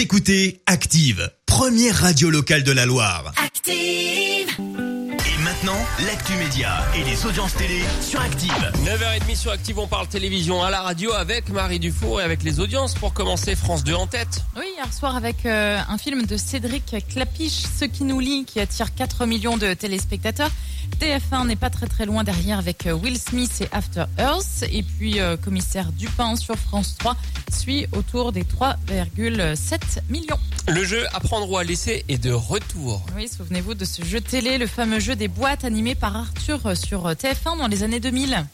Vous écoutez Active, première radio locale de la Loire. Active. Et maintenant, l'actu média et les audiences télé sur Active. 9h30 sur Active, on parle télévision à la radio avec Marie Dufour et avec les audiences. Pour commencer, France 2 en tête. Oui, hier soir avec euh, un film de Cédric Clapiche, Ce qui nous lie, qui attire 4 millions de téléspectateurs. TF1 n'est pas très très loin derrière avec euh, Will Smith et After Earth. Et puis euh, Commissaire Dupin sur France 3 suit autour des 3,7 millions. Le jeu Apprendre ou à laisser est de retour. Oui, souvenez-vous de ce jeu télé, le fameux jeu des boîtes animé par Arthur sur TF1 dans les années 2000.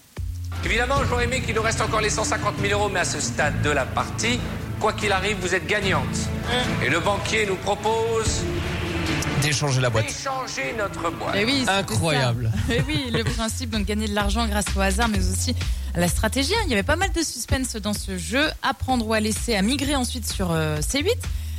Évidemment, j'aurais aimé qu'il nous reste encore les 150 000 euros, mais à ce stade de la partie, quoi qu'il arrive, vous êtes gagnante. Et le banquier nous propose D'échanger la boîte. d'échanger notre boîte. Oui, c'était Incroyable. Eh oui, le principe donc gagner de l'argent grâce au hasard, mais aussi à la stratégie. hein. Il y avait pas mal de suspense dans ce jeu. Apprendre ou à laisser, à migrer ensuite sur euh, C8.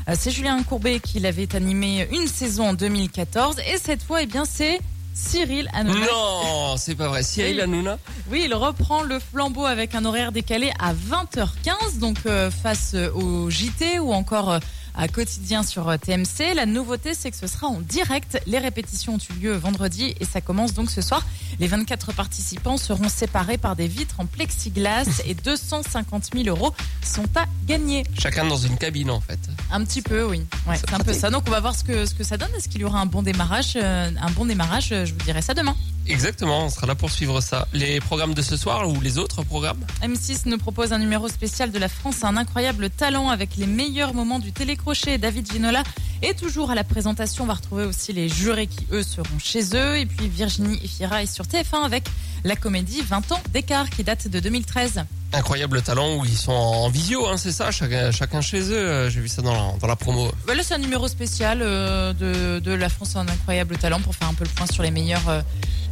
Euh, c'est Julien Courbet qui l'avait animé une saison en 2014 et cette fois, eh bien, c'est Cyril Hanouna. Non, c'est pas vrai. Cyril Oui. Hanouna Oui, il reprend le flambeau avec un horaire décalé à 20h15, donc euh, face euh, au JT ou encore euh, à quotidien sur TMC. La nouveauté, c'est que ce sera en direct. Les répétitions ont eu lieu vendredi et ça commence donc ce soir. Les 24 participants seront séparés par des vitres en plexiglas et 250 000 euros sont à gagner. Chacun dans une cabine en fait. Un petit peu, oui. Ouais, C'est un peu ça. Donc on va voir ce que, ce que ça donne. Est-ce qu'il y aura un bon démarrage Euh, Un bon démarrage, euh, je vous dirai ça demain. Exactement, on sera là pour suivre ça. Les programmes de ce soir ou les autres programmes M6 nous propose un numéro spécial de la France, un incroyable talent avec les meilleurs moments du télécrochet. David Ginola est toujours à la présentation. On va retrouver aussi les jurés qui, eux, seront chez eux. Et puis Virginie Efira est sur TF1 avec la comédie 20 ans d'écart qui date de 2013. Incroyable talent où ils sont en visio, hein, c'est ça, chacun, chacun chez eux. Euh, J'ai vu ça dans la, dans la promo. Voilà, c'est un numéro spécial euh, de, de la France, un incroyable talent pour faire un peu le point sur les meilleures, euh,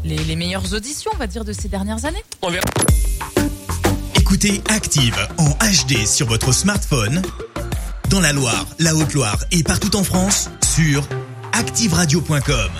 les, les meilleures auditions, on va dire, de ces dernières années. On verra. Écoutez Active en HD sur votre smartphone, dans la Loire, la Haute-Loire et partout en France, sur activeradio.com.